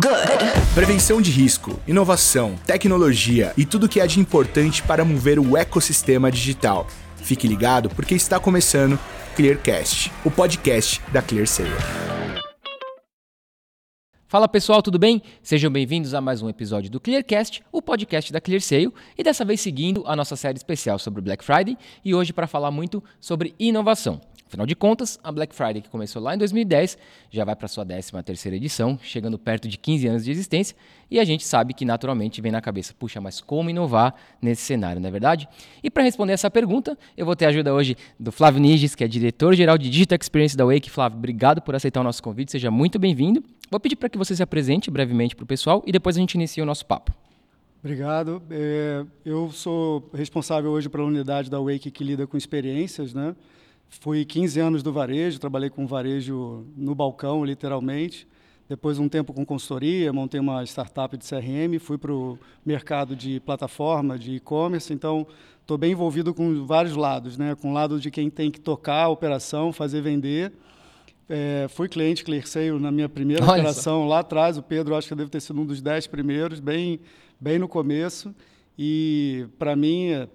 Good. Prevenção de risco, inovação, tecnologia e tudo que há de importante para mover o ecossistema digital. Fique ligado porque está começando Clearcast, o podcast da ClearSale. Fala pessoal, tudo bem? Sejam bem-vindos a mais um episódio do Clearcast, o podcast da ClearSale, e dessa vez seguindo a nossa série especial sobre Black Friday e hoje para falar muito sobre inovação. Afinal de contas, a Black Friday, que começou lá em 2010, já vai para sua 13ª edição, chegando perto de 15 anos de existência, e a gente sabe que naturalmente vem na cabeça, puxa, mas como inovar nesse cenário, não é verdade? E para responder essa pergunta, eu vou ter a ajuda hoje do Flávio Niges, que é diretor-geral de Digital Experience da Wake. Flávio, obrigado por aceitar o nosso convite, seja muito bem-vindo. Vou pedir para que você se apresente brevemente para o pessoal e depois a gente inicia o nosso papo. Obrigado. É, eu sou responsável hoje pela unidade da Wake que lida com experiências, né? Fui 15 anos do varejo, trabalhei com varejo no balcão, literalmente. Depois, um tempo com consultoria, montei uma startup de CRM, fui para o mercado de plataforma, de e-commerce. Então, estou bem envolvido com vários lados, né? com o lado de quem tem que tocar a operação, fazer vender. É, fui cliente ClearSale na minha primeira Olha operação só. lá atrás. O Pedro, acho que deve ter sido um dos dez primeiros, bem, bem no começo. E, para mim, é,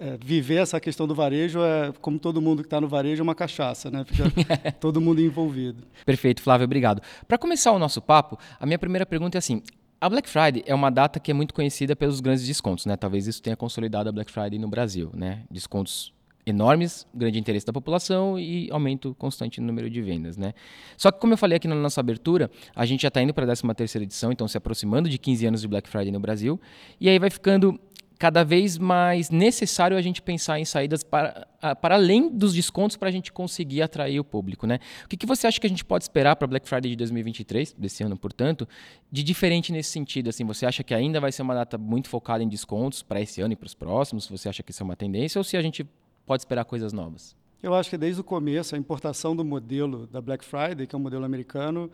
é, viver essa questão do varejo é, como todo mundo que está no varejo, é uma cachaça, né? Fica todo mundo envolvido. Perfeito, Flávio, obrigado. Para começar o nosso papo, a minha primeira pergunta é assim: a Black Friday é uma data que é muito conhecida pelos grandes descontos, né? Talvez isso tenha consolidado a Black Friday no Brasil, né? Descontos enormes, grande interesse da população e aumento constante no número de vendas, né? Só que como eu falei aqui na nossa abertura, a gente já está indo para a 13 terceira edição, então se aproximando de 15 anos de Black Friday no Brasil, e aí vai ficando cada vez mais necessário a gente pensar em saídas para, para além dos descontos para a gente conseguir atrair o público, né? O que, que você acha que a gente pode esperar para Black Friday de 2023, desse ano, portanto, de diferente nesse sentido? Assim, você acha que ainda vai ser uma data muito focada em descontos para esse ano e para os próximos? Você acha que isso é uma tendência ou se a gente pode esperar coisas novas? Eu acho que desde o começo a importação do modelo da Black Friday, que é um modelo americano,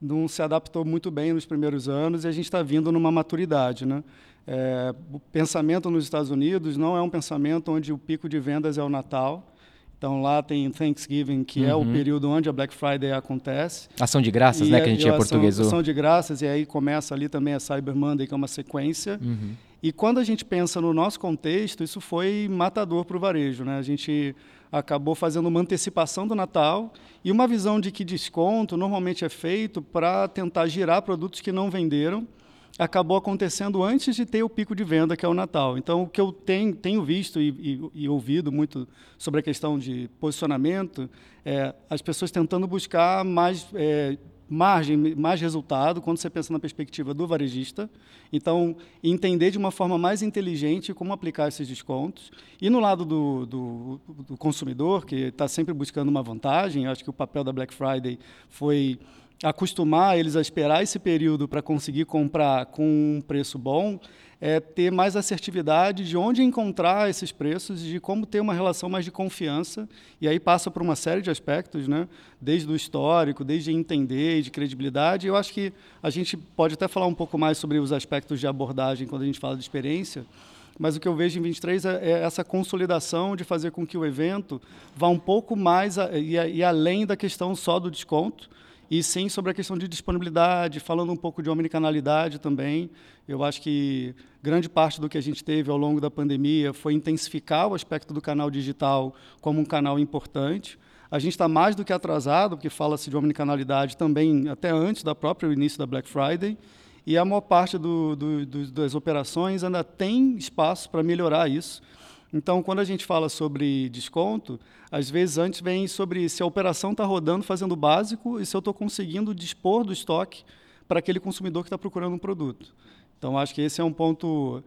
não se adaptou muito bem nos primeiros anos e a gente está vindo numa maturidade, né? É, o pensamento nos Estados Unidos não é um pensamento onde o pico de vendas é o Natal. Então lá tem Thanksgiving, que uhum. é o uhum. período onde a Black Friday acontece. Ação de graças, e né, que a gente tinha português. Ação de graças, e aí começa ali também a Cyber Monday, que é uma sequência. Uhum. E quando a gente pensa no nosso contexto, isso foi matador para o varejo. Né? A gente acabou fazendo uma antecipação do Natal e uma visão de que desconto normalmente é feito para tentar girar produtos que não venderam acabou acontecendo antes de ter o pico de venda, que é o Natal. Então, o que eu tenho, tenho visto e, e, e, ouvido muito sobre a questão de posicionamento é as pessoas tentando buscar mais é, margem, mais resultado quando você pensa na perspectiva do varejista. Então, entender de uma forma mais inteligente como aplicar esses descontos. E no lado do, do, do consumidor, que está sempre buscando uma vantagem, acho que o papel da Black Friday foi acostumar eles a esperar esse período para conseguir comprar com um preço bom, é ter mais assertividade de onde encontrar esses preços, de como ter uma relação mais de confiança. E aí passa por uma série de aspectos, né? desde o histórico, desde entender, de credibilidade. Eu acho que a gente pode até falar um pouco mais sobre os aspectos de abordagem quando a gente fala de experiência, mas o que eu vejo em 23 é, é essa consolidação de fazer com que o evento vá um pouco mais a, e, a, e além da questão só do desconto, e sim sobre a questão de disponibilidade, falando um pouco de omnicanalidade também. Eu acho que grande parte do que a gente teve ao longo da pandemia foi intensificar o aspecto do canal digital como um canal importante. A gente está mais do que atrasado, porque fala-se de omnicanalidade também até antes da própria início da Black Friday, e a maior parte do, do, do, das operações ainda tem espaço para melhorar isso. Então, quando a gente fala sobre desconto, às vezes antes vem sobre se a operação está rodando fazendo o básico e se eu estou conseguindo dispor do estoque para aquele consumidor que está procurando um produto. Então, acho que esse é um ponto,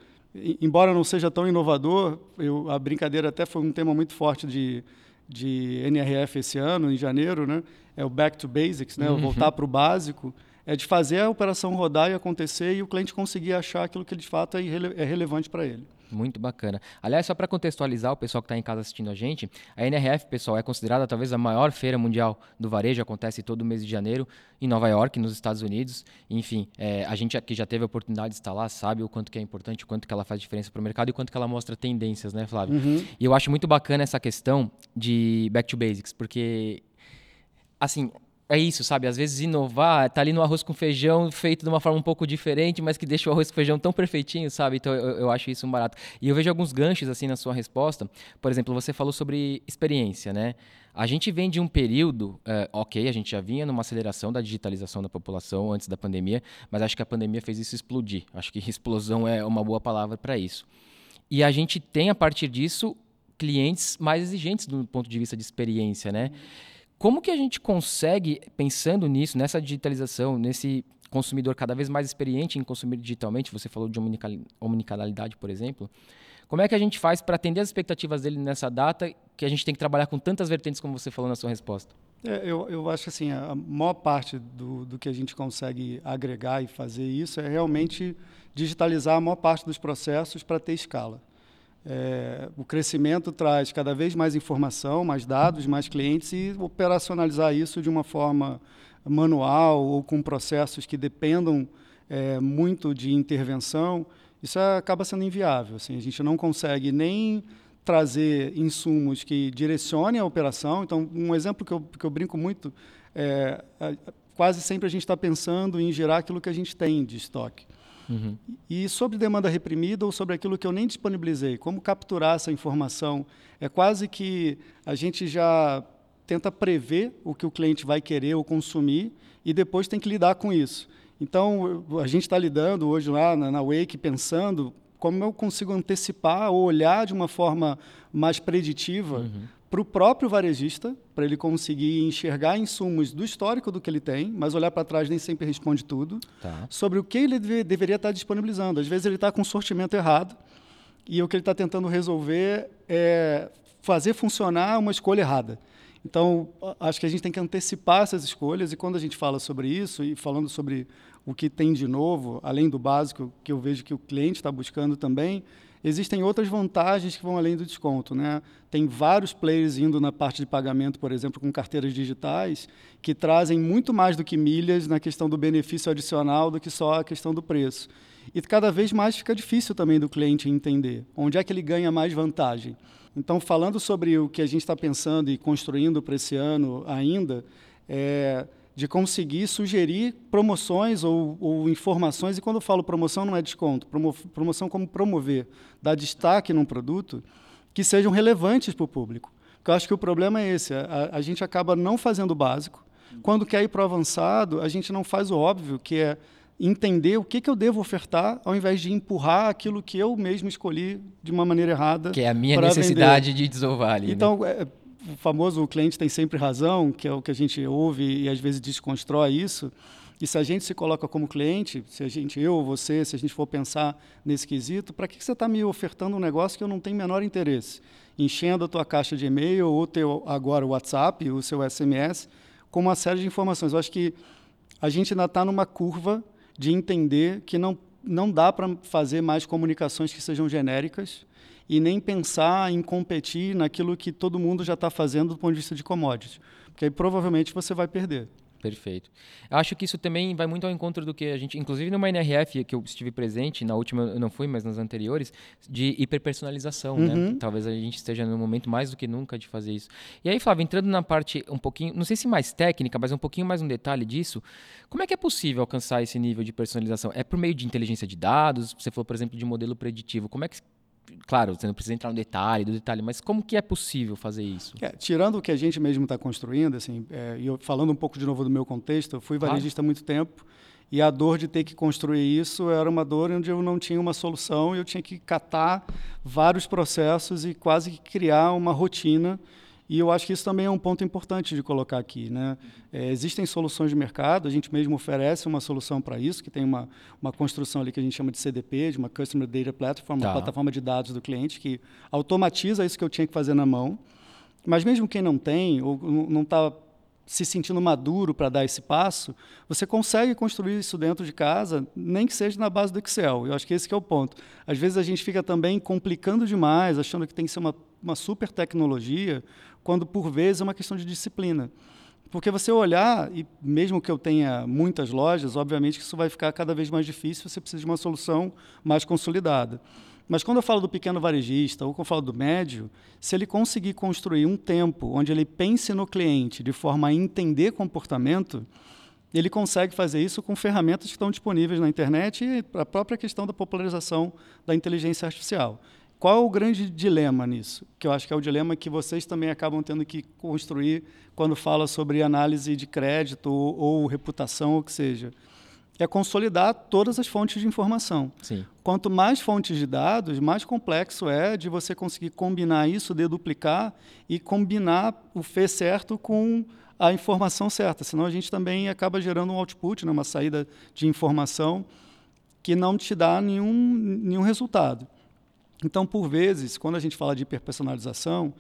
embora não seja tão inovador, eu, a brincadeira até foi um tema muito forte de, de NRF esse ano, em janeiro, né? é o back to basics, né? Uhum. voltar para o básico, é de fazer a operação rodar e acontecer e o cliente conseguir achar aquilo que de fato é, é relevante para ele. Muito bacana. Aliás, só para contextualizar o pessoal que está em casa assistindo a gente, a NRF, pessoal, é considerada talvez a maior feira mundial do varejo, acontece todo mês de janeiro em Nova York, nos Estados Unidos. Enfim, é, a gente aqui já teve a oportunidade de estar lá, sabe o quanto que é importante, o quanto que ela faz diferença para o mercado e o quanto que ela mostra tendências, né, Flávio? Uhum. E eu acho muito bacana essa questão de back to basics, porque, assim, é isso, sabe? Às vezes inovar, tá ali no arroz com feijão feito de uma forma um pouco diferente, mas que deixa o arroz com feijão tão perfeitinho, sabe? Então eu, eu acho isso um barato. E eu vejo alguns ganchos assim na sua resposta. Por exemplo, você falou sobre experiência, né? A gente vem de um período, uh, ok, a gente já vinha numa aceleração da digitalização da população antes da pandemia, mas acho que a pandemia fez isso explodir. Acho que explosão é uma boa palavra para isso. E a gente tem, a partir disso, clientes mais exigentes do ponto de vista de experiência, né? Como que a gente consegue, pensando nisso, nessa digitalização, nesse consumidor cada vez mais experiente em consumir digitalmente, você falou de omnicanalidade, por exemplo, como é que a gente faz para atender as expectativas dele nessa data que a gente tem que trabalhar com tantas vertentes como você falou na sua resposta? É, eu, eu acho que assim, a maior parte do, do que a gente consegue agregar e fazer isso é realmente digitalizar a maior parte dos processos para ter escala. É, o crescimento traz cada vez mais informação, mais dados, mais clientes e operacionalizar isso de uma forma manual ou com processos que dependam é, muito de intervenção, isso acaba sendo inviável. Assim, a gente não consegue nem trazer insumos que direcionem a operação. Então, um exemplo que eu, que eu brinco muito é quase sempre a gente está pensando em gerar aquilo que a gente tem de estoque. Uhum. E sobre demanda reprimida ou sobre aquilo que eu nem disponibilizei, como capturar essa informação? É quase que a gente já tenta prever o que o cliente vai querer ou consumir e depois tem que lidar com isso. Então, a gente está lidando hoje lá na, na Wake pensando como eu consigo antecipar ou olhar de uma forma mais preditiva uhum para o próprio varejista, para ele conseguir enxergar insumos do histórico do que ele tem, mas olhar para trás nem sempre responde tudo, tá. sobre o que ele deve, deveria estar disponibilizando. Às vezes ele está com o sortimento errado e o que ele está tentando resolver é fazer funcionar uma escolha errada. Então, acho que a gente tem que antecipar essas escolhas e quando a gente fala sobre isso e falando sobre o que tem de novo, além do básico que eu vejo que o cliente está buscando também, Existem outras vantagens que vão além do desconto. Né? Tem vários players indo na parte de pagamento, por exemplo, com carteiras digitais, que trazem muito mais do que milhas na questão do benefício adicional do que só a questão do preço. E cada vez mais fica difícil também do cliente entender onde é que ele ganha mais vantagem. Então, falando sobre o que a gente está pensando e construindo para esse ano ainda, é, de conseguir sugerir promoções ou, ou, informações, e quando eu falo promoção não é desconto, promo, promoção como promover, dar destaque num produto, que sejam relevantes para o público. Porque eu acho que o problema é esse, a, a gente acaba não fazendo o básico, quando quer ir para o avançado, a gente não faz o óbvio, que é entender o que, que eu devo ofertar, ao invés de empurrar aquilo que eu mesmo escolhi de uma maneira errada. Que é a minha necessidade vender. de desovar ali. Né? Então, né? é, o famoso cliente tem sempre razão, que é o que a gente ouve e às vezes desconstrói isso. E se a gente se coloca como cliente, se a gente, eu você, se a gente for pensar nesse quesito, para que você está me ofertando um negócio que eu não tenho menor interesse? Enchendo a tua caixa de e-mail ou teu agora o WhatsApp, o seu SMS, com uma série de informações. Eu acho que a gente ainda está numa curva de entender que não, não dá para fazer mais comunicações que sejam genéricas, e nem pensar em competir naquilo que todo mundo já está fazendo do ponto de vista de commodities, porque aí provavelmente você vai perder. Perfeito. Acho que isso também vai muito ao encontro do que a gente, inclusive numa NRF que eu estive presente, na última eu não fui, mas nas anteriores, de hiperpersonalização, né? uhum. né? Talvez a gente esteja no momento mais do que nunca de fazer isso. E aí, Flávio, entrando na parte um pouquinho, não sei se mais técnica, mas um pouquinho mais um detalhe disso, como é que é possível alcançar esse nível de personalização? É por meio de inteligência de dados? Você falou, por exemplo, de modelo preditivo. Como é que claro, você não precisa entrar no detalhe do detalhe, mas como que é possível fazer isso? É, tirando o que a gente mesmo está construindo, assim, é, e eu, falando um pouco de novo do meu contexto, eu fui varejista há muito tempo e a dor de ter que construir isso era uma dor onde eu não tinha uma solução, eu tinha que catar vários processos e quase que criar uma rotina e eu acho que isso também é um ponto importante de colocar aqui. Né? É, existem soluções de mercado, a gente mesmo oferece uma solução para isso, que tem uma, uma construção ali que a gente chama de CDP, de uma Customer Data Platform, tá. uma plataforma de dados do cliente, que automatiza isso que eu tinha que fazer na mão. Mas mesmo quem não tem, ou não está se sentindo maduro para dar esse passo, você consegue construir isso dentro de casa, nem que seja na base do Excel. Eu acho que esse que é o ponto. Às vezes a gente fica também complicando demais, achando que tem que ser uma, uma super tecnologia, quando por vezes é uma questão de disciplina. Porque você olhar, e mesmo que eu tenha muitas lojas, obviamente que isso vai ficar cada vez mais difícil, você precisa de uma solução mais consolidada. Mas quando eu falo do pequeno varejista ou quando eu falo do médio, se ele conseguir construir um tempo onde ele pense no cliente de forma a entender comportamento, ele consegue fazer isso com ferramentas que estão disponíveis na internet e a própria questão da popularização da inteligência artificial. Qual é o grande dilema nisso? Que eu acho que é o dilema que vocês também acabam tendo que construir quando fala sobre análise de crédito ou, ou reputação, ou o que seja é consolidar todas as fontes de informação. Sim. Quanto mais fontes de dados, mais complexo é de você conseguir combinar isso, deduplicar e combinar o fê certo com a informação certa. Senão a gente também acaba gerando um output, né, uma saída de informação que não te dá nenhum, nenhum resultado. Então, por vezes, quando a gente fala de hiperpersonalização,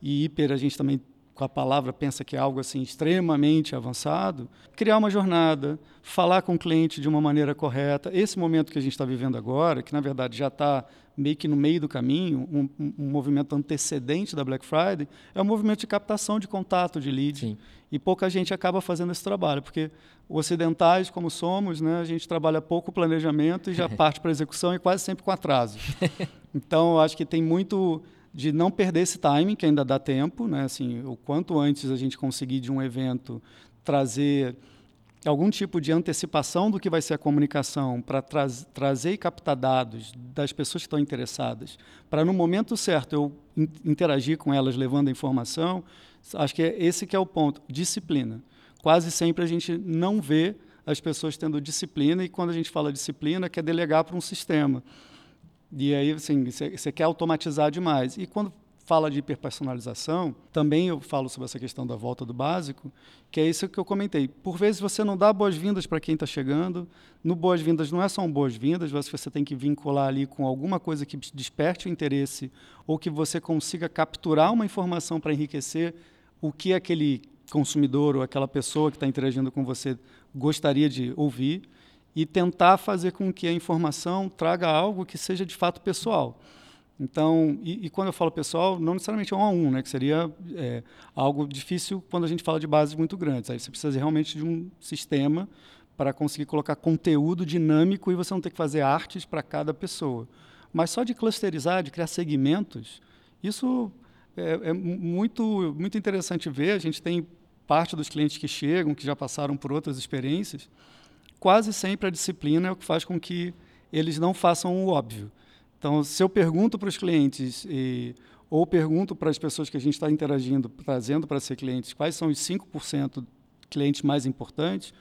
e hiper a gente também com a palavra pensa que é algo assim extremamente avançado, criar uma jornada, falar com o cliente de uma maneira correta. Esse momento que a gente está vivendo agora, que na verdade já está meio que no meio do caminho, um, um, movimento antecedente da Black Friday, é um movimento de captação de contato de lead. Sim. E pouca gente acaba fazendo esse trabalho, porque ocidentais como somos, né, a gente trabalha pouco planejamento e já parte para execução e quase sempre com atraso. Então, eu acho que tem muito de não perder esse timing, que ainda dá tempo, né? Assim, o quanto antes a gente conseguir de um evento trazer algum tipo de antecipação do que vai ser a comunicação para tra trazer e captar dados das pessoas que estão interessadas, para no momento certo eu in interagir com elas levando a informação, acho que é esse que é o ponto, disciplina. Quase sempre a gente não vê as pessoas tendo disciplina e quando a gente fala disciplina quer delegar para um sistema. E aí, assim, você quer automatizar demais. E quando fala de hiperpersonalização, também eu falo sobre essa questão da volta do básico, que é isso que eu comentei. Por vezes você não dá boas-vindas para quem está chegando. No boas-vindas não é só um boas-vindas, você tem que vincular ali com alguma coisa que desperte o interesse ou que você consiga capturar uma informação para enriquecer o que aquele consumidor ou aquela pessoa que está interagindo com você gostaria de ouvir e tentar fazer com que a informação traga algo que seja de fato pessoal. Então, e, e, quando eu falo pessoal, não necessariamente é um a um, né, que seria é, algo difícil quando a gente fala de bases muito grandes. Aí você precisa realmente de um sistema para conseguir colocar conteúdo dinâmico e você não ter que fazer artes para cada pessoa. Mas só de clusterizar, de criar segmentos, isso é, é muito, muito interessante ver. A gente tem parte dos clientes que chegam, que já passaram por outras experiências, quase sempre a disciplina é o que faz com que eles não façam o óbvio. Então, se eu pergunto para os clientes e, ou pergunto para as pessoas que a gente está interagindo, trazendo para ser clientes, quais são os 5% clientes mais importantes,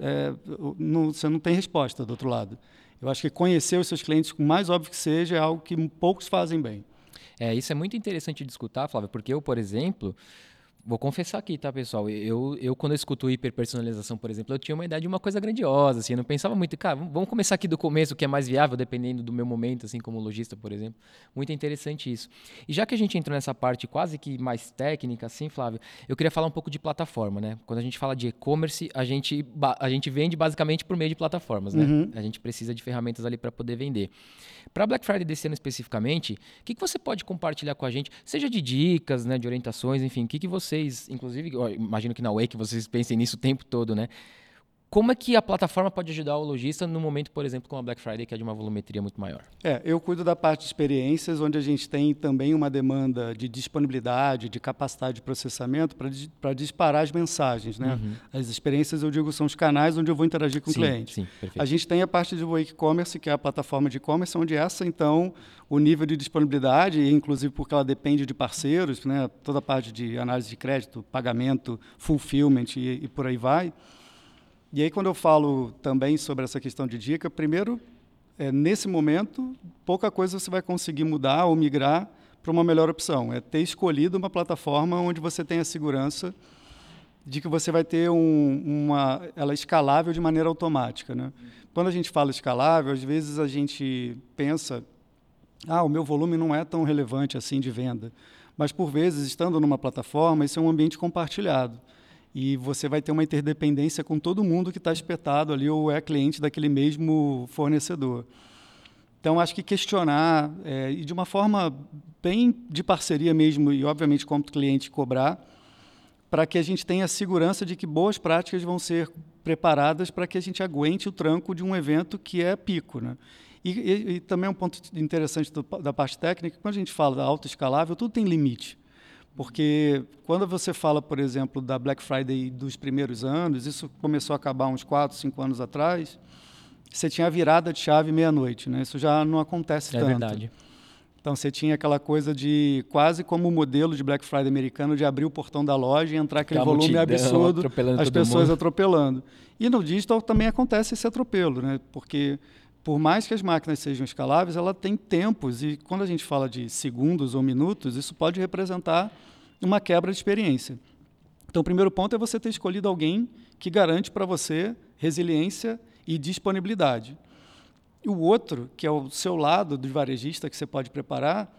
é, não, você não tem resposta do outro lado. Eu acho que conhecer os seus clientes, com mais óbvio que seja, é algo que poucos fazem bem. É, isso é muito interessante de escutar, Flávio, porque eu, por exemplo, Vou confessar aqui, tá, pessoal? Eu, eu quando eu escuto hiperpersonalização, por exemplo, eu tinha uma ideia de uma coisa grandiosa, assim, eu não pensava muito, cara, vamos começar aqui do começo, que é mais viável, dependendo do meu momento, assim, como lojista, por exemplo. Muito interessante isso. E já que a gente entrou nessa parte quase que mais técnica, assim, Flávio, eu queria falar um pouco de plataforma, né? Quando a gente fala de e-commerce, a gente, a gente vende basicamente por meio de plataformas, né? Uhum. A gente precisa de ferramentas ali para poder vender. Para Black Friday desse ano especificamente, o que, que você pode compartilhar com a gente, seja de dicas, né, de orientações, enfim, o que, que vocês, inclusive, imagino que na Wake vocês pensem nisso o tempo todo, né? Como é que a plataforma pode ajudar o lojista no momento, por exemplo, com a Black Friday, que é de uma volumetria muito maior? É, eu cuido da parte de experiências, onde a gente tem também uma demanda de disponibilidade, de capacidade de processamento para disparar as mensagens. Né? Uhum. As experiências, eu digo, são os canais onde eu vou interagir com sim, o cliente. Sim, a gente tem a parte de Wake Commerce, que é a plataforma de e-commerce, onde essa, então, o nível de disponibilidade, inclusive porque ela depende de parceiros, né? toda a parte de análise de crédito, pagamento, fulfillment e, e por aí vai e aí, quando eu falo também sobre essa questão de dica, primeiro, é, nesse momento, pouca coisa você vai conseguir mudar ou migrar para uma melhor opção. É ter escolhido uma plataforma onde você tem a segurança de que você vai ter um, uma, ela é escalável de maneira automática, né? Quando a gente fala escalável, às vezes a gente pensa, ah, o meu volume não é tão relevante assim de venda, mas por vezes estando numa plataforma, isso é um ambiente compartilhado e você vai ter uma interdependência com todo mundo que está espetado ali ou é cliente daquele mesmo fornecedor. Então, acho que questionar, é, e de uma forma bem de parceria mesmo, e obviamente como cliente cobrar, para que a gente tenha segurança de que boas práticas vão ser preparadas para que a gente aguente o tranco de um evento que é pico. Né? E, e, e também um ponto interessante do, da parte técnica, quando a gente fala da autoescalável, tudo tem limite. Porque quando você fala, por exemplo, da Black Friday dos primeiros anos, isso começou a acabar uns 4, 5 anos atrás, você tinha a virada de chave meia-noite. Né? Isso já não acontece é tanto. É verdade. Então você tinha aquela coisa de quase como o modelo de Black Friday americano de abrir o portão da loja e entrar aquele Aquela volume absurdo, as pessoas mundo. atropelando. E no digital também acontece esse atropelo, né? Porque por mais que as máquinas sejam escaláveis, ela tem tempos e quando a gente fala de segundos ou minutos, isso pode representar uma quebra de experiência. Então, o primeiro ponto é você ter escolhido alguém que garante para você resiliência e disponibilidade. E o outro, que é o seu lado do varejista que você pode preparar,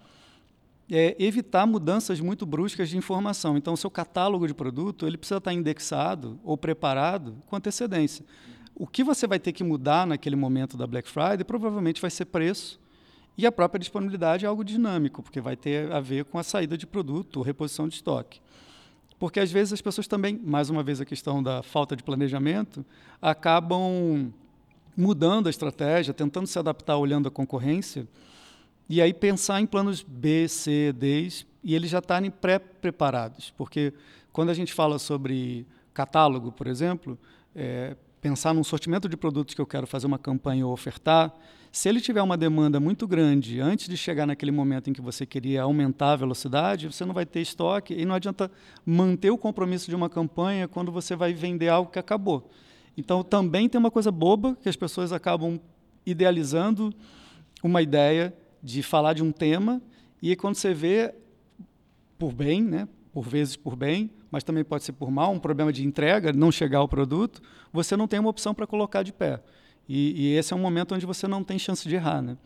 é evitar mudanças muito bruscas de informação. Então, o seu catálogo de produto ele precisa estar indexado ou preparado com antecedência. O que você vai ter que mudar naquele momento da Black Friday provavelmente vai ser preço e a própria disponibilidade é algo dinâmico, porque vai ter a ver com a saída de produto reposição de estoque. Porque às vezes as pessoas também, mais uma vez a questão da falta de planejamento, acabam mudando a estratégia, tentando se adaptar olhando a concorrência, e aí pensar em planos B, C, D, e eles já estarem pré-preparados. Porque quando a gente fala sobre catálogo, por exemplo, é, pensar num sortimento de produtos que eu quero fazer uma campanha ou ofertar, se ele tiver uma demanda muito grande antes de chegar naquele momento em que você queria aumentar a velocidade, você não vai ter estoque e não adianta manter o compromisso de uma campanha quando você vai vender algo que acabou. Então, também tem uma coisa boba que as pessoas acabam idealizando uma ideia de falar de um tema e quando você vê por bem, né, por vezes por bem, mas também pode ser por mal, um problema de entrega, não chegar ao produto, você não tem uma opção para colocar de pé. E, e, esse é um momento onde você não tem chance de errar, né?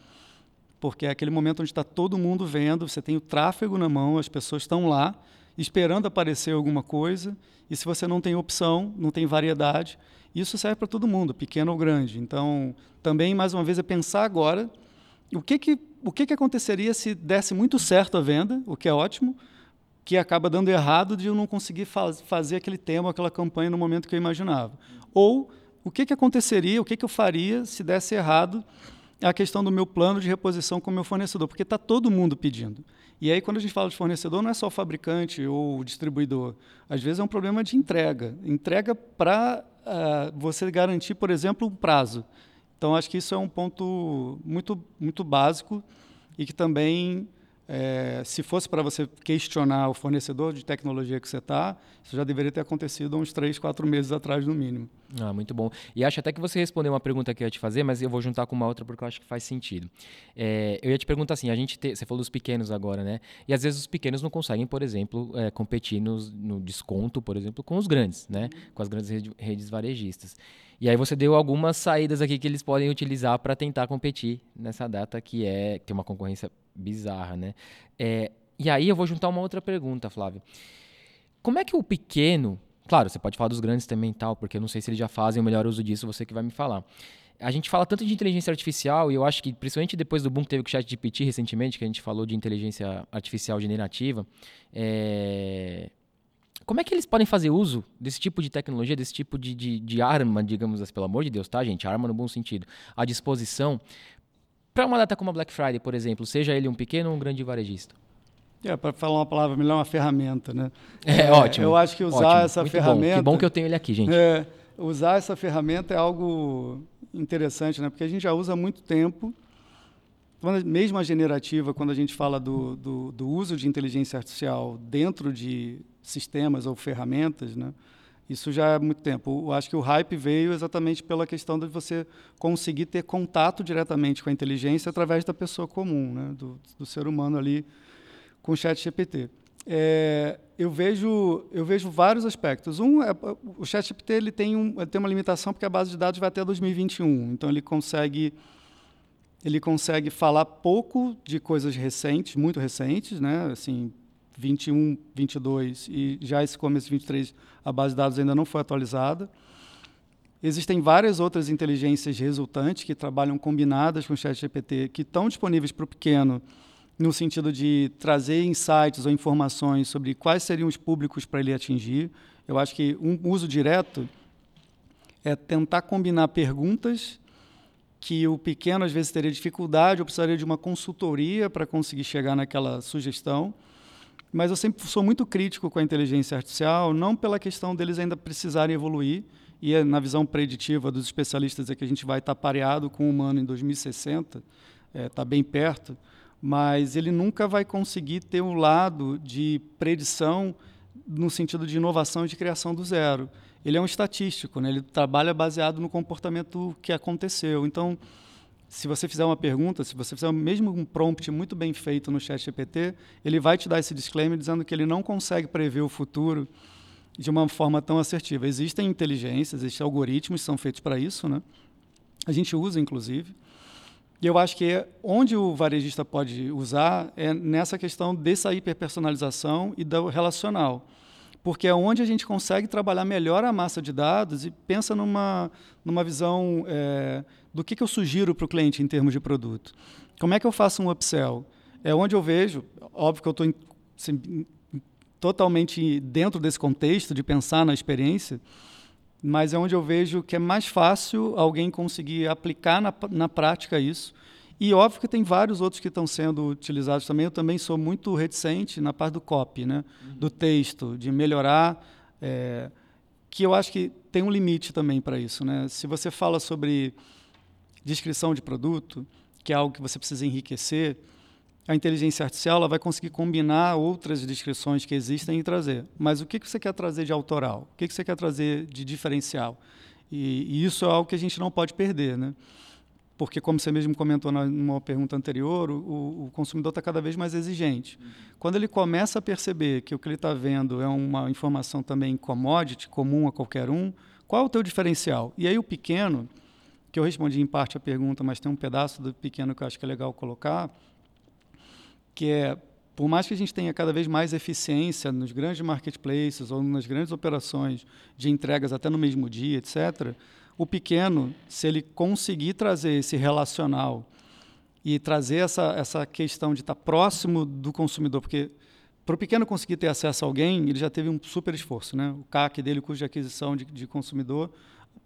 Porque é aquele momento onde está todo mundo vendo, você tem o tráfego na mão, as pessoas estão lá esperando aparecer alguma coisa, e se você não tem opção, não tem variedade, isso serve para todo mundo, pequeno ou grande. Então, também, mais uma vez, é pensar agora o que, que, o que, que aconteceria se desse muito certo a venda, o que é ótimo, que acaba dando errado de eu não conseguir faz, fazer aquele tema, aquela campanha no momento que eu imaginava. Ou o que, que aconteceria, o que, que eu faria se desse errado a questão do meu plano de reposição com o meu fornecedor, porque está todo mundo pedindo. E aí, quando a gente fala de fornecedor, não é só o fabricante ou o distribuidor. Às vezes é um problema de entrega. Entrega para uh, você garantir, por exemplo, um prazo. Então, acho que isso é um ponto muito, muito básico e que também é, se fosse para você questionar o fornecedor de tecnologia que você está, isso já deveria ter acontecido uns três, quatro meses atrás, no mínimo. Ah, muito bom. E acho até que você respondeu uma pergunta que eu ia te fazer, mas eu vou juntar com uma outra porque eu acho que faz sentido. É, eu ia te perguntar assim: a gente te, você falou dos pequenos agora, né? E às vezes os pequenos não conseguem, por exemplo, é, competir nos, no desconto, por exemplo, com os grandes, né? Com as grandes redes varejistas. E aí você deu algumas saídas aqui que eles podem utilizar para tentar competir nessa data que é que tem uma concorrência bizarra, né? É, e aí eu vou juntar uma outra pergunta, Flávio. Como é que o pequeno, claro, você pode falar dos grandes também tal, porque eu não sei se eles já fazem o melhor uso disso, você que vai me falar. A gente fala tanto de inteligência artificial e eu acho que, principalmente depois do boom que teve com o chat GPT recentemente, que a gente falou de inteligência artificial generativa, é, como é que eles podem fazer uso desse tipo de tecnologia, desse tipo de, de, de arma, digamos assim, pelo amor de Deus, tá, gente? Arma no bom sentido, à disposição, para uma data como a Black Friday, por exemplo, seja ele um pequeno ou um grande varejista? É, para falar uma palavra melhor, uma ferramenta, né? É, é ótimo. Eu acho que usar ótimo, essa ferramenta. Bom. Que bom que eu tenho ele aqui, gente. É, usar essa ferramenta é algo interessante, né? Porque a gente já usa há muito tempo. Mesmo a generativa, quando a gente fala do, do, do uso de inteligência artificial dentro de sistemas ou ferramentas, né? Isso já é muito tempo. Eu acho que o hype veio exatamente pela questão de você conseguir ter contato diretamente com a inteligência através da pessoa comum, né? do, do ser humano ali com o chat GPT. É, eu vejo eu vejo vários aspectos. Um é o chat GPT ele tem um ele tem uma limitação porque a base de dados vai até 2021. Então ele consegue ele consegue falar pouco de coisas recentes, muito recentes, né? Assim, 21, 22 e já esse começo de 23 a base de dados ainda não foi atualizada. Existem várias outras inteligências resultantes que trabalham combinadas com o ChatGPT, que estão disponíveis para o pequeno, no sentido de trazer insights ou informações sobre quais seriam os públicos para ele atingir. Eu acho que um uso direto é tentar combinar perguntas que o pequeno às vezes teria dificuldade ou precisaria de uma consultoria para conseguir chegar naquela sugestão. Mas eu sempre sou muito crítico com a inteligência artificial, não pela questão deles ainda precisarem evoluir, e é na visão preditiva dos especialistas é que a gente vai estar pareado com o humano em 2060, está é, bem perto, mas ele nunca vai conseguir ter um lado de predição no sentido de inovação e de criação do zero. Ele é um estatístico, né? ele trabalha baseado no comportamento que aconteceu. Então, se você fizer uma pergunta, se você fizer mesmo um prompt muito bem feito no chat GPT, ele vai te dar esse disclaimer dizendo que ele não consegue prever o futuro de uma forma tão assertiva. Existem inteligências, existem algoritmos que são feitos para isso, né? A gente usa, inclusive. E eu acho que onde o varejista pode usar é nessa questão dessa hiperpersonalização e do relacional. Porque é onde a gente consegue trabalhar melhor a massa de dados e pensa numa, numa visão é, do que, que eu sugiro para o cliente em termos de produto. Como é que eu faço um upsell? É onde eu vejo, óbvio que eu estou assim, totalmente dentro desse contexto de pensar na experiência, mas é onde eu vejo que é mais fácil alguém conseguir aplicar na, na prática isso. E óbvio que tem vários outros que estão sendo utilizados também. Eu também sou muito reticente na parte do copy, né? Uhum. do texto, de melhorar, é, que eu acho que tem um limite também para isso. Né? Se você fala sobre descrição de produto, que é algo que você precisa enriquecer, a inteligência artificial ela vai conseguir combinar outras descrições que existem e trazer. Mas o que, que você quer trazer de autoral? O que, que você quer trazer de diferencial? E, e isso é algo que a gente não pode perder, né? Porque, como você mesmo comentou na, numa pergunta anterior, o, o consumidor está cada vez mais exigente. Uhum. Quando ele começa a perceber que o que ele está vendo é uma informação também commodity, comum a qualquer um, qual é o teu diferencial? E aí o pequeno, que eu respondi em parte a pergunta, mas tem um pedaço do pequeno que eu acho que é legal colocar, que é, por mais que a gente tenha cada vez mais eficiência nos grandes marketplaces ou nas grandes operações de entregas até no mesmo dia, etc., o pequeno, se ele conseguir trazer esse relacional e trazer essa, essa questão de estar próximo do consumidor, porque para o pequeno conseguir ter acesso a alguém, ele já teve um super esforço. Né? O CAC dele, custo de aquisição de, de consumidor,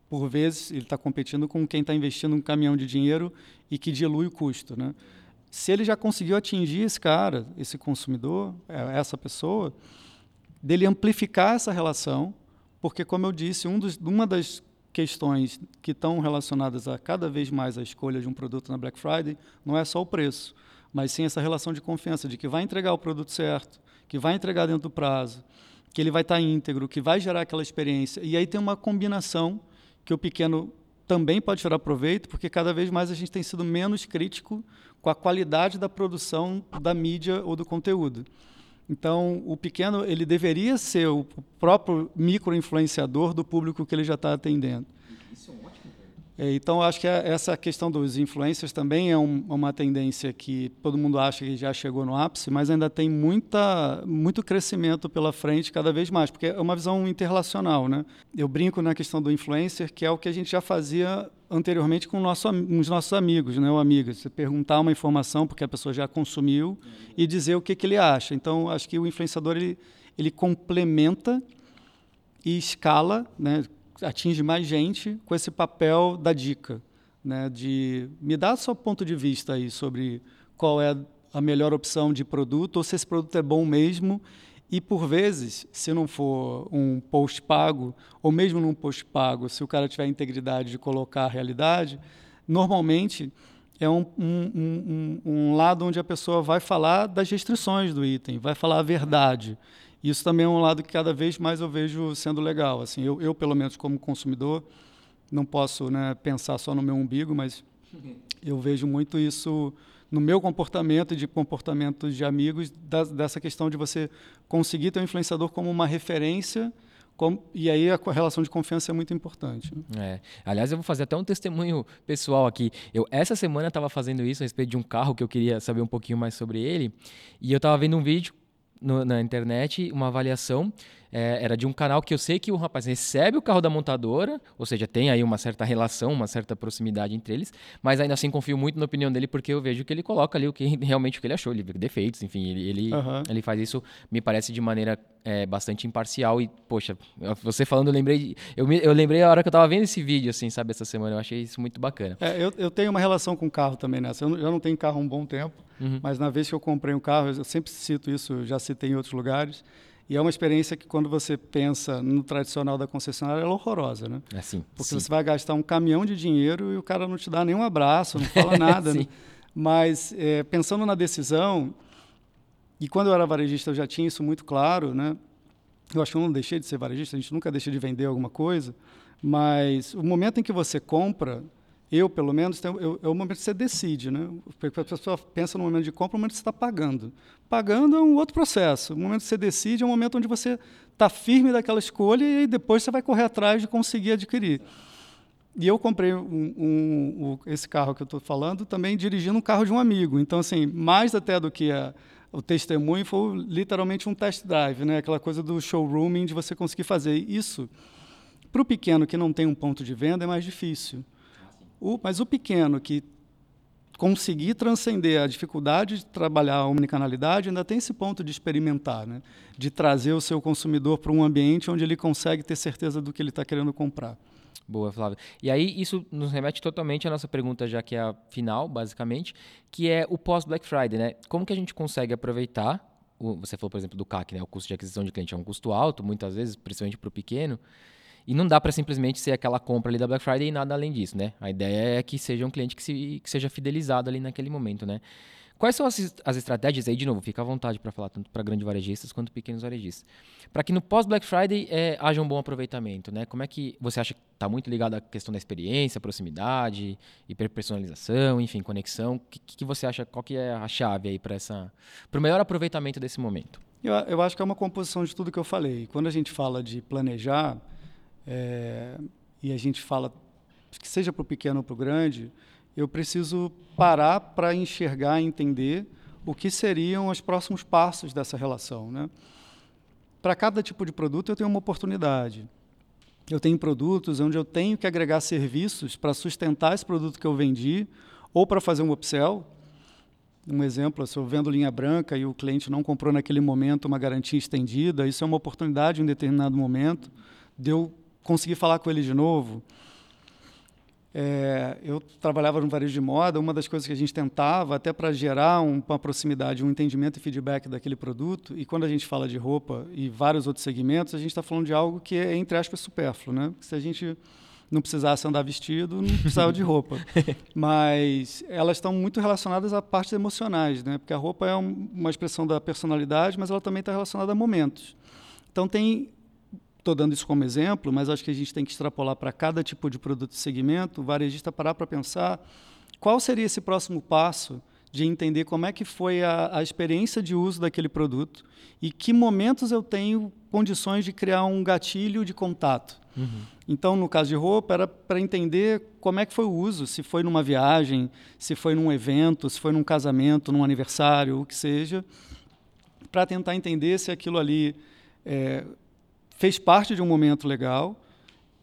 por vezes, ele está competindo com quem está investindo um caminhão de dinheiro e que dilui o custo. Né? Se ele já conseguiu atingir esse cara, esse consumidor, é, essa pessoa, dele amplificar essa relação, porque, como eu disse, um dos, uma das questões que estão relacionadas a cada vez mais a escolha de um produto na Black Friday não é só o preço, mas sim essa relação de confiança de que vai entregar o produto certo, que vai entregar dentro do prazo, que ele vai estar íntegro, que vai gerar aquela experiência. E aí tem uma combinação que o pequeno também pode tirar proveito, porque cada vez mais a gente tem sido menos crítico com a qualidade da produção da mídia ou do conteúdo. Então, o pequeno ele deveria ser o próprio micro-influenciador do público que ele já está atendendo. Isso é um então, acho que essa questão dos influencers também é um, uma tendência que todo mundo acha que já chegou no ápice, mas ainda tem muita, muito crescimento pela frente cada vez mais, porque é uma visão interrelacional. Né? Eu brinco na questão do influencer, que é o que a gente já fazia anteriormente com, nosso, com os nossos amigos, né, ou amigas. Você perguntar uma informação, porque a pessoa já consumiu, e dizer o que, que ele acha. Então, acho que o influenciador ele, ele complementa e escala, né, atinge mais gente com esse papel da dica, né, de me dar seu ponto de vista aí sobre qual é a melhor opção de produto ou se esse produto é bom mesmo e por vezes, se não for um post pago, ou mesmo num post pago, se o cara tiver a integridade de colocar a realidade, normalmente é um, um, um, um, lado onde a pessoa vai falar das restrições do item, vai falar a verdade. Isso também é um lado que cada vez mais eu vejo sendo legal. Assim, eu, eu pelo menos como consumidor, não posso né, pensar só no meu umbigo, mas eu vejo muito isso no meu comportamento e de comportamentos de amigos, da, dessa questão de você conseguir ter um influenciador como uma referência. Como, e aí a relação de confiança é muito importante. Né? É. Aliás, eu vou fazer até um testemunho pessoal aqui. Eu essa semana estava fazendo isso a respeito de um carro que eu queria saber um pouquinho mais sobre ele. E eu estava vendo um vídeo no, na internet, uma avaliação é, era de um canal que eu sei que o rapaz recebe o carro da montadora, ou seja, tem aí uma certa relação, uma certa proximidade entre eles, mas ainda assim confio muito na opinião dele porque eu vejo que ele coloca ali o que realmente o que ele achou, ele vê defeitos, enfim, ele, ele, uhum. ele faz isso, me parece de maneira é, bastante imparcial e, poxa, você falando, eu lembrei, eu, me, eu lembrei a hora que eu estava vendo esse vídeo, assim, sabe, essa semana, eu achei isso muito bacana. É, eu, eu tenho uma relação com carro também nessa, eu, eu não tenho carro há um bom tempo, uhum. mas na vez que eu comprei um carro, eu sempre cito isso, já citei em outros lugares, e é uma experiência que, quando você pensa no tradicional da concessionária, é horrorosa, né? É sim, Porque sim. você vai gastar um caminhão de dinheiro e o cara não te dá nenhum abraço, não fala nada. né? Mas, é, pensando na decisão, e quando eu era varejista eu já tinha isso muito claro, né? Eu acho que eu não deixei de ser varejista, a gente nunca deixa de vender alguma coisa, mas o momento em que você compra, eu, pelo menos, tem, eu, é o momento que você decide, né? A pessoa pensa no momento de compra, no momento que você está pagando. Pagando é um outro processo. O momento que você decide é um momento onde você está firme daquela escolha e depois você vai correr atrás de conseguir adquirir. E eu comprei um, um, um, esse carro que eu estou falando também dirigindo um carro de um amigo. Então, assim, mais até do que a, o testemunho, foi literalmente um test drive, né? aquela coisa do showrooming, de você conseguir fazer isso. Para o pequeno que não tem um ponto de venda, é mais difícil. O, mas o pequeno que conseguir transcender a dificuldade de trabalhar a omnicanalidade ainda tem esse ponto de experimentar, né? de trazer o seu consumidor para um ambiente onde ele consegue ter certeza do que ele está querendo comprar. Boa, Flávio. E aí isso nos remete totalmente à nossa pergunta, já que é a final, basicamente, que é o pós-Black Friday, né? Como que a gente consegue aproveitar, o, você falou, por exemplo, do CAC, né? O custo de aquisição de cliente é um custo alto, muitas vezes, principalmente para o pequeno, e não dá para simplesmente ser aquela compra ali da Black Friday e nada além disso, né? A ideia é que seja um cliente que, se, que seja fidelizado ali naquele momento, né? Quais são as, as estratégias aí, de novo, fica à vontade para falar tanto para grandes varejistas quanto pequenos varejistas, para que no pós-Black Friday é, haja um bom aproveitamento, né? Como é que você acha que está muito ligado à questão da experiência, proximidade, hiperpersonalização, enfim, conexão? O que, que você acha, qual que é a chave aí para o melhor aproveitamento desse momento? Eu, eu acho que é uma composição de tudo que eu falei. Quando a gente fala de planejar, é, e a gente fala que seja para o pequeno ou para o grande, eu preciso parar para enxergar, entender o que seriam os próximos passos dessa relação. Né? Para cada tipo de produto, eu tenho uma oportunidade. Eu tenho produtos onde eu tenho que agregar serviços para sustentar esse produto que eu vendi ou para fazer um upsell. Um exemplo, se eu vendo linha branca e o cliente não comprou naquele momento uma garantia estendida, isso é uma oportunidade em um determinado momento de eu consegui falar com ele de novo. É, eu trabalhava no varejo de moda, uma das coisas que a gente tentava, até para gerar um, uma proximidade, um entendimento e feedback daquele produto, e quando a gente fala de roupa e vários outros segmentos, a gente está falando de algo que é, entre aspas, supérfluo. Né? Se a gente não precisasse andar vestido, não precisava de roupa. Mas elas estão muito relacionadas a partes emocionais, né? porque a roupa é um, uma expressão da personalidade, mas ela também está relacionada a momentos. Então, tem Estou dando isso como exemplo, mas acho que a gente tem que extrapolar para cada tipo de produto e segmento, o varejista parar para pensar qual seria esse próximo passo de entender como é que foi a, a, experiência de uso daquele produto e que momentos eu tenho condições de criar um gatilho de contato. Uhum. Então, no caso de roupa, era para entender como é que foi o uso, se foi numa viagem, se foi num evento, se foi num casamento, num aniversário, o que seja, para tentar entender se aquilo ali é, fez parte de um momento legal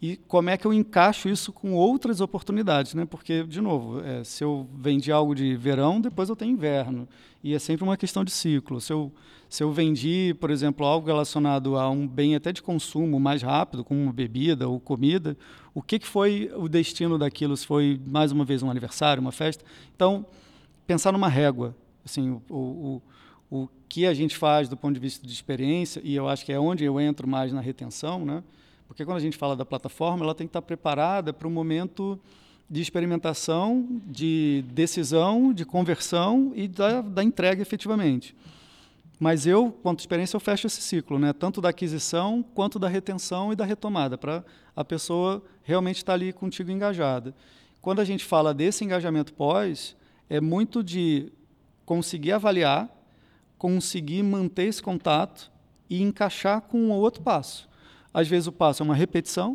e como é que eu encaixo isso com outras oportunidades, né? Porque, de novo, é, se eu vendi algo de verão, depois eu tenho inverno. E é sempre uma questão de ciclo. Se eu, se eu vendi, por exemplo, algo relacionado a um bem até de consumo mais rápido, como uma bebida ou comida, o que, que foi o destino daquilo? Se foi, mais uma vez, um aniversário, uma festa? Então, pensar numa régua. Assim, o, o, o que a gente faz do ponto de vista de experiência, e eu acho que é onde eu entro mais na retenção, né? porque quando a gente fala da plataforma, ela tem que estar preparada para o momento de experimentação, de decisão, de conversão e da, da entrega efetivamente. Mas eu, quanto experiência, eu fecho esse ciclo, né? tanto da aquisição quanto da retenção e da retomada, para a pessoa realmente estar ali contigo engajada. Quando a gente fala desse engajamento pós, é muito de conseguir avaliar conseguir manter esse contato e encaixar com um outro passo. Às vezes o passo é uma repetição.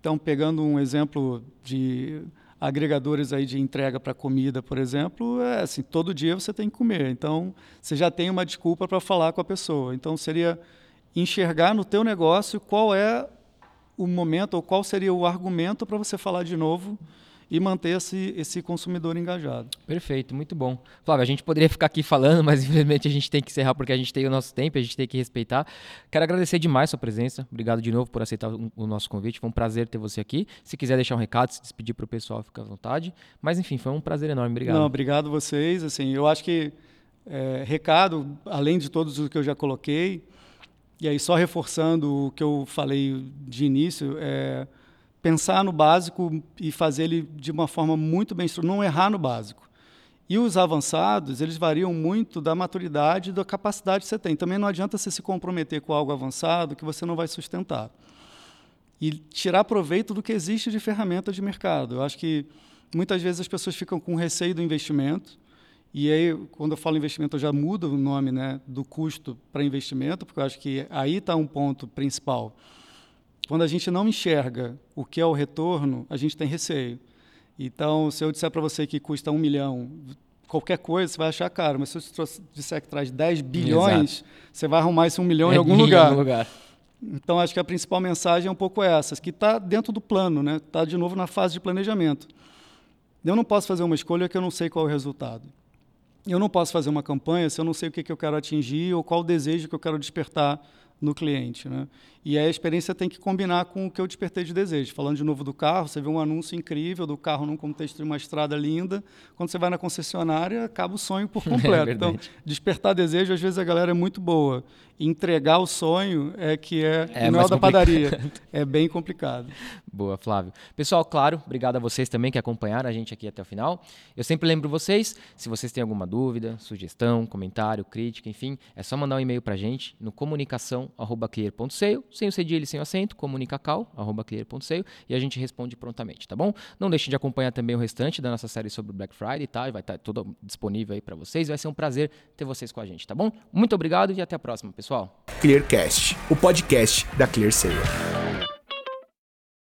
Então, pegando um exemplo de agregadores aí de entrega para comida, por exemplo, é assim, todo dia você tem que comer. Então, você já tem uma desculpa para falar com a pessoa. Então, seria enxergar no teu negócio qual é o momento ou qual seria o argumento para você falar de novo e manter esse, esse consumidor engajado. Perfeito, muito bom. Flávio, a gente poderia ficar aqui falando, mas infelizmente a gente tem que encerrar porque a gente tem o nosso tempo, a gente tem que respeitar. Quero agradecer demais a sua presença. Obrigado de novo por aceitar o nosso convite. Foi um prazer ter você aqui. Se quiser deixar um recado, se despedir para o pessoal, fica à vontade. Mas enfim, foi um prazer enorme. Obrigado. Não, obrigado vocês. Assim, eu acho que é, recado, além de todos os que eu já coloquei, e aí só reforçando o que eu falei de início, é, pensar no básico e fazer ele de uma forma muito bem estruturada, não errar no básico. E os avançados, eles variam muito da maturidade e da capacidade que você tem. Também não adianta você se comprometer com algo avançado que você não vai sustentar. E tirar proveito do que existe de ferramenta de mercado. Eu acho que muitas vezes as pessoas ficam com receio do investimento. E aí, quando eu falo investimento, eu já mudo o nome né, do custo para investimento, porque eu acho que aí está um ponto principal. Quando a gente não enxerga o que é o retorno, a gente tem receio. Então, se eu disser para você que custa um milhão, qualquer coisa, você vai achar caro. Mas se eu disser que traz 10 bilhões, Exato. você vai arrumar esse um milhão é em algum lugar. Lugar. Então, acho que a principal mensagem é um pouco essa, que está dentro do plano, está né? Tá, de novo na fase de planejamento. Eu não posso fazer uma escolha que eu não sei qual é o resultado. Eu não posso fazer uma campanha se eu não sei o que, que eu quero atingir ou qual o desejo que eu quero despertar no cliente. Né? E a experiência tem que combinar com o que eu despertei de desejo. Falando de novo do carro, você vê um anúncio incrível do carro num contexto de uma estrada linda. Quando você vai na concessionária, acaba o sonho por completo. É então, despertar desejo, às vezes a galera é muito boa. Entregar o sonho é que é, é o da padaria. é bem complicado. Boa, Flávio. Pessoal, claro, obrigado a vocês também que acompanharam a gente aqui até o final. Eu sempre lembro vocês, se vocês têm alguma dúvida, sugestão, comentário, crítica, enfim, é só mandar um e-mail para a gente no comunicação@clear.seio sem o cedilho e sem o acento, comunicacal.clear.seio, e a gente responde prontamente, tá bom? Não deixem de acompanhar também o restante da nossa série sobre Black Friday, tá? Vai estar tá tudo disponível aí para vocês. Vai ser um prazer ter vocês com a gente, tá bom? Muito obrigado e até a próxima, pessoal. Clearcast, o podcast da ClearSale.